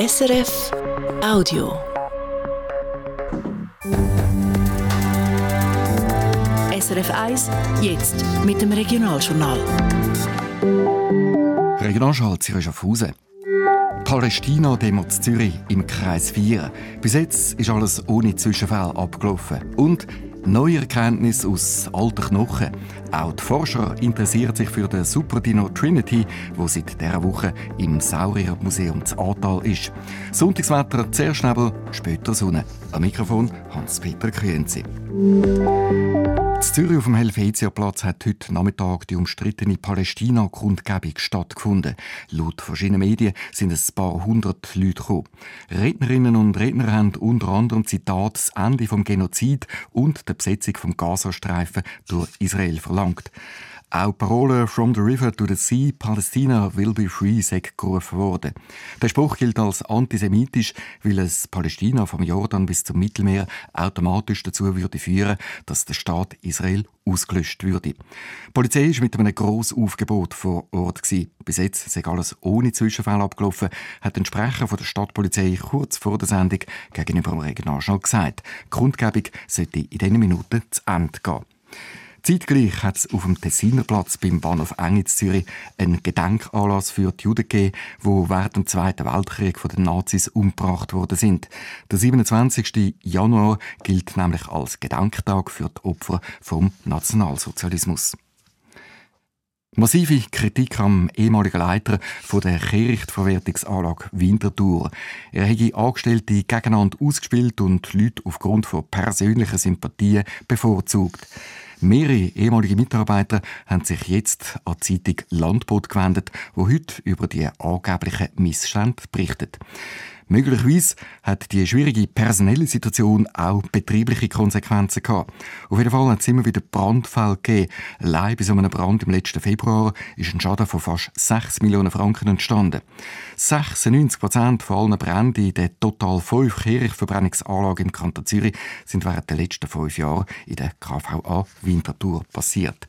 SRF Audio. SRF 1, jetzt mit dem Regionaljournal. Regionalschall Zürich Schaffhausen. Palästina-Demo in Zürich im Kreis 4. Bis jetzt ist alles ohne Zwischenfall abgelaufen. Und Neue Erkenntnisse aus alten Knochen. Auch die Forscher interessieren sich für den Superdino Trinity, wo seit dieser Woche im Sauriermuseum zu Atal ist. Sonntagswetter zuerst Nebel, später Sonne. Am Mikrofon Hans-Peter Küenzi. Zürich auf dem Helvetiaplatz hat heute Nachmittag die umstrittene Palästina-Kundgebung stattgefunden. Laut verschiedenen Medien sind es ein paar hundert Leute gekommen. Rednerinnen und Redner haben unter anderem Zitat das Ende vom Genozid und der Besetzung vom Gazastreifen durch Israel verlangt. Auch Parole «From the river to the sea, Palestina will be free» sei gerufen worden. Der Spruch gilt als antisemitisch, weil es Palästina vom Jordan bis zum Mittelmeer automatisch dazu würde führen, dass der Staat Israel ausgelöscht würde. Die Polizei ist mit einem grossen Aufgebot vor Ort. Bis jetzt sei alles ohne Zwischenfälle abgelaufen, hat ein Sprecher von der Stadtpolizei kurz vor der Sendung gegenüber dem Regionalschnall gesagt. Die Grundgebung sollte in diesen Minuten zu Ende gehen. Zeitgleich hat es auf dem Tessiner Platz beim Bahnhof Engitz Zürich einen Gedenkanlass für die Juden gegeben, die während dem Zweiten Weltkrieg von den Nazis umgebracht worden sind. Der 27. Januar gilt nämlich als Gedenktag für die Opfer vom Nationalsozialismus. Massive Kritik am ehemaligen Leiter von der Kehrichtverwertungsanlage Winterthur. Er hätte Angestellte gegeneinander ausgespielt und Leute aufgrund von persönlichen Sympathien bevorzugt. Mehrere ehemalige Mitarbeiter haben sich jetzt an die Zeitung Landboot gewendet, wo heute über die angeblichen Missstände berichtet. Möglicherweise hat die schwierige personelle Situation auch betriebliche Konsequenzen gehabt. Auf jeden Fall hat es immer wieder Brandfälle gegeben. Allein bei so einem Brand im letzten Februar ist ein Schaden von fast 6 Millionen Franken entstanden. 96 Prozent von allen Bränden in der total fünf Kehrichtverbrennungsanlagen im Kanton Zürich sind während der letzten fünf Jahre in der KVA Winterthur passiert.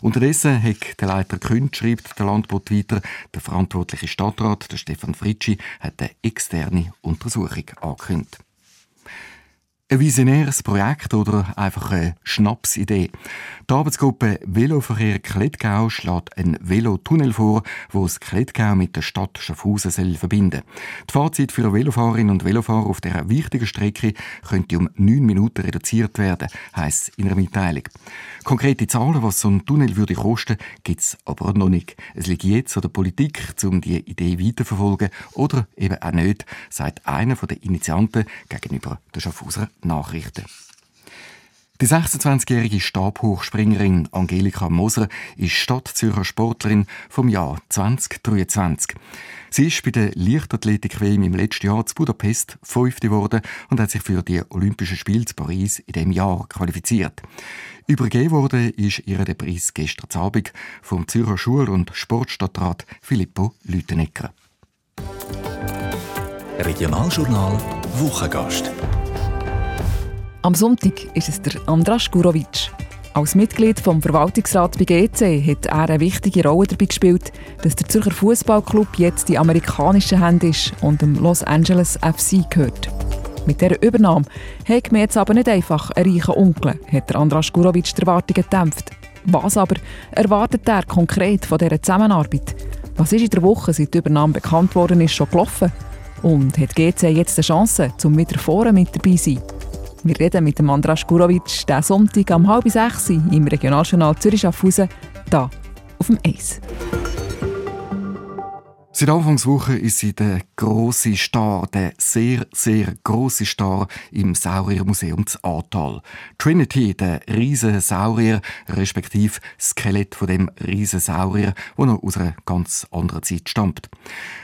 Unterdessen hat der Leiter Künd, schreibt der Landbot weiter, der verantwortliche Stadtrat, der Stefan Fritschi, hat eine externe Untersuchung angekündigt. Ein visionäres Projekt oder einfach eine Schnapsidee. Die Arbeitsgruppe Veloverkehr Klettgau schlägt einen Velotunnel vor, wo das Klettgau mit der Stadt Schaffhausen soll verbinden Die Fahrzeit für Velofaherinnen und Velofahrer auf dieser wichtigen Strecke könnte um neun Minuten reduziert werden, heisst in einer Mitteilung. Konkrete Zahlen, was so ein Tunnel würde kosten, gibt es aber noch nicht. Es liegt jetzt an der Politik, um die Idee weiterzuverfolgen oder eben auch nicht, sagt einer der Initianten gegenüber der Schaffhauser Nachrichten. Die 26-jährige Stabhochspringerin Angelika Moser ist Stadtzürcher Sportlerin vom Jahr 2023. Sie ist bei der Leichtathletik-WM im letzten Jahr zu Budapest Fünfte geworden und hat sich für die Olympischen Spiele zu Paris in diesem Jahr qualifiziert. Übergeben wurde ist ihr der Preis gestern Abend vom Zürcher Schul- und Sportstadtrat Filippo Lütenegger. Regionaljournal Wochengast. Am Sonntag ist es der Andras Gurovic. Als Mitglied vom Verwaltungsrat bei GC hat er eine wichtige Rolle dabei gespielt, dass der Zürcher Fußballclub jetzt die amerikanischen Hände ist und dem Los Angeles FC gehört. Mit dieser Übernahme hat mir jetzt aber nicht einfach einen reichen Onkel, hat Andras Gurovic die Erwartungen gedämpft. Was aber erwartet er konkret von dieser Zusammenarbeit? Was ist in der Woche, seit die Übernahme bekannt worden ist, schon gelaufen? Und hat GC jetzt eine Chance, zum wieder vorne mit dabei zu sein? Wir reden mit dem Andras Gurovic diesen Sonntag um halb sechs im Regionaljournal Zürich-Schaffhausen, hier auf dem Eis. Seit Anfangswoche ist sie der große Star, der sehr, sehr große Star im Sauriermuseum zu Atal. Trinity, der riesen Saurier, respektive Skelett von dem riesen Saurier, wo noch aus einer ganz anderen Zeit stammt.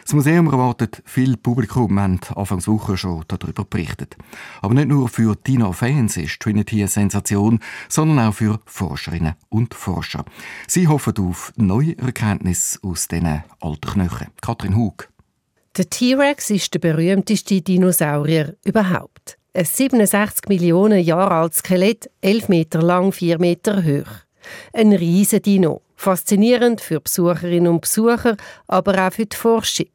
Das Museum erwartet viel Publikum. Wir haben Anfangswoche schon darüber berichtet. Aber nicht nur für Dino-Fans ist Trinity eine Sensation, sondern auch für Forscherinnen und Forscher. Sie hoffen auf neue Erkenntnisse aus diesen alten Knochen. Katrin Hug. Der T-Rex ist der berühmteste Dinosaurier überhaupt. Ein 67 Millionen Jahre altes Skelett, 11 Meter lang, 4 Meter hoch. Ein riesen Dino. Faszinierend für Besucherinnen und Besucher, aber auch für die Forschung.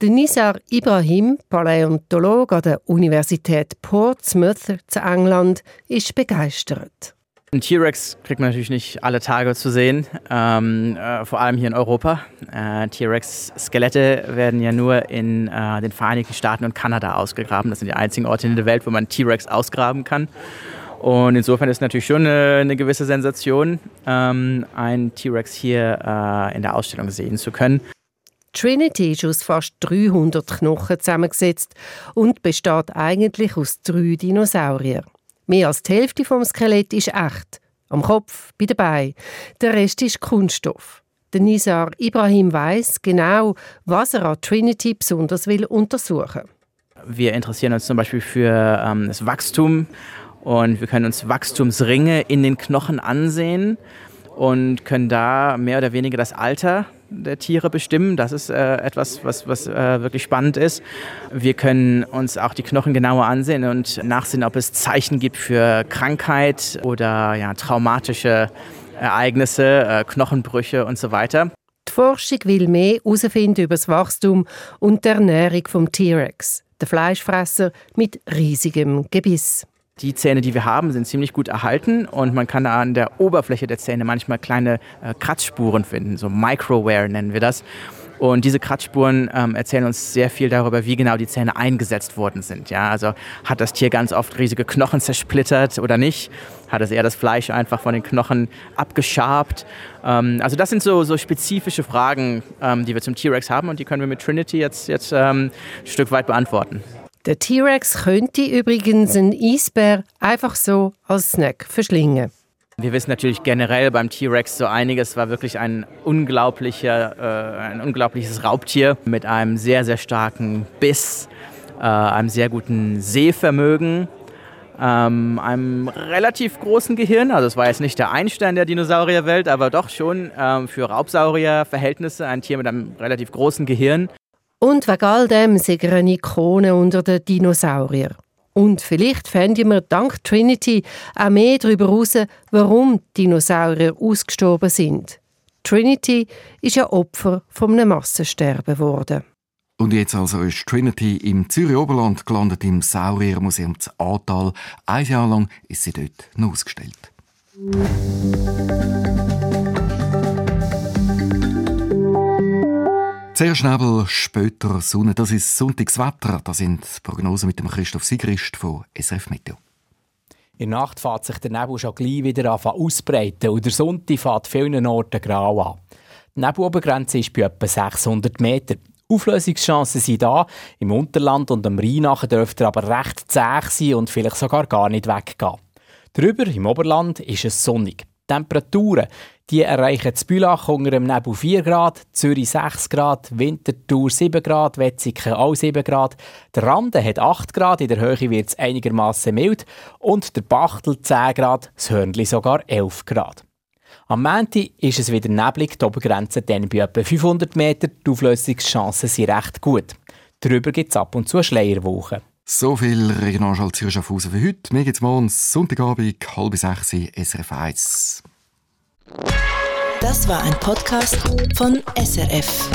Der Nisar Ibrahim, Paläontologe an der Universität Portsmouth zu England, ist begeistert. Ein T-Rex kriegt man natürlich nicht alle Tage zu sehen, ähm, äh, vor allem hier in Europa. Äh, T-Rex-Skelette werden ja nur in äh, den Vereinigten Staaten und Kanada ausgegraben. Das sind die einzigen Orte in der Welt, wo man T-Rex ausgraben kann. Und insofern ist natürlich schon eine, eine gewisse Sensation, ähm, einen T-Rex hier äh, in der Ausstellung sehen zu können. Trinity ist aus fast 300 Knochen zusammengesetzt und besteht eigentlich aus drei Dinosauriern. Mehr als die Hälfte vom Skelett ist echt. Am Kopf, bei den Beinen. Der Rest ist Kunststoff. Der Nizar Ibrahim weiß genau, was er an Trinity besonders will untersuchen. Wir interessieren uns zum Beispiel für ähm, das Wachstum und wir können uns Wachstumsringe in den Knochen ansehen und können da mehr oder weniger das Alter der Tiere bestimmen. Das ist äh, etwas, was, was äh, wirklich spannend ist. Wir können uns auch die Knochen genauer ansehen und nachsehen, ob es Zeichen gibt für Krankheit oder ja, traumatische Ereignisse, äh, Knochenbrüche und so weiter. Die Forschung will mehr herausfinden über das Wachstum und die Ernährung vom T-Rex, der Fleischfresser mit riesigem Gebiss. Die Zähne, die wir haben, sind ziemlich gut erhalten und man kann an der Oberfläche der Zähne manchmal kleine äh, Kratzspuren finden, so Microwear nennen wir das. Und diese Kratzspuren ähm, erzählen uns sehr viel darüber, wie genau die Zähne eingesetzt worden sind. Ja, also hat das Tier ganz oft riesige Knochen zersplittert oder nicht? Hat es eher das Fleisch einfach von den Knochen abgeschabt? Ähm, also das sind so, so spezifische Fragen, ähm, die wir zum T-Rex haben und die können wir mit Trinity jetzt, jetzt ähm, ein Stück weit beantworten. Der T-Rex könnte übrigens einen Eisbär einfach so als Snack verschlingen. Wir wissen natürlich generell beim T-Rex so einiges. war wirklich ein, unglaublicher, äh, ein unglaubliches Raubtier mit einem sehr, sehr starken Biss, äh, einem sehr guten Sehvermögen, ähm, einem relativ großen Gehirn. Also es war jetzt nicht der Einstein der Dinosaurierwelt, aber doch schon ähm, für Raubsaurierverhältnisse ein Tier mit einem relativ großen Gehirn. Und wegen all dem sind er eine Ikone unter den Dinosauriern. Und vielleicht finden wir dank Trinity auch mehr darüber heraus, warum Dinosaurier ausgestorben sind. Trinity ist ein Opfer von einem Massensterben geworden. Und jetzt also ist Trinity im Zürich Oberland gelandet im Sauriermuseum zu Ahrtal. Ein Jahr lang ist sie dort noch ausgestellt. Zuerst Nebel, später Sonne. Das ist Sonntagswetter. Das sind Prognosen mit dem Christoph Sigrist von SRF Meteo. In der Nacht fährt sich der Nebel schon gleich wieder an ausbreiten und der Sonntag fährt vielen Orten grau an. Die Nebelobergrenze ist bei etwa 600 Meter. Auflösungschancen sind da. Im Unterland und am Rhein dürfte er aber recht zäh sein und vielleicht sogar gar nicht weggehen. Drüber im Oberland ist es sonnig. Temperaturen die erreichen zu Bülach unter dem Nebel 4 Grad, Zürich 6 Grad, Winterthur 7 Grad, Wetzikon auch 7 Grad. Der Rande hat 8 Grad, in der Höhe wird es einigermaßen mild und der Bachtel 10 Grad, das Hörnli sogar 11 Grad. Am Montag ist es wieder neblig, die Obergrenze dann bei etwa 500 Meter. Die Auflösungschancen sind recht gut. Darüber gibt es ab und zu Schleierwochen. So viel Regionalschall Zürich Schaffhausen für heute. Mir geht's morgen Sonntagabend, halb sechs, SRF 1. Das war ein Podcast von SRF.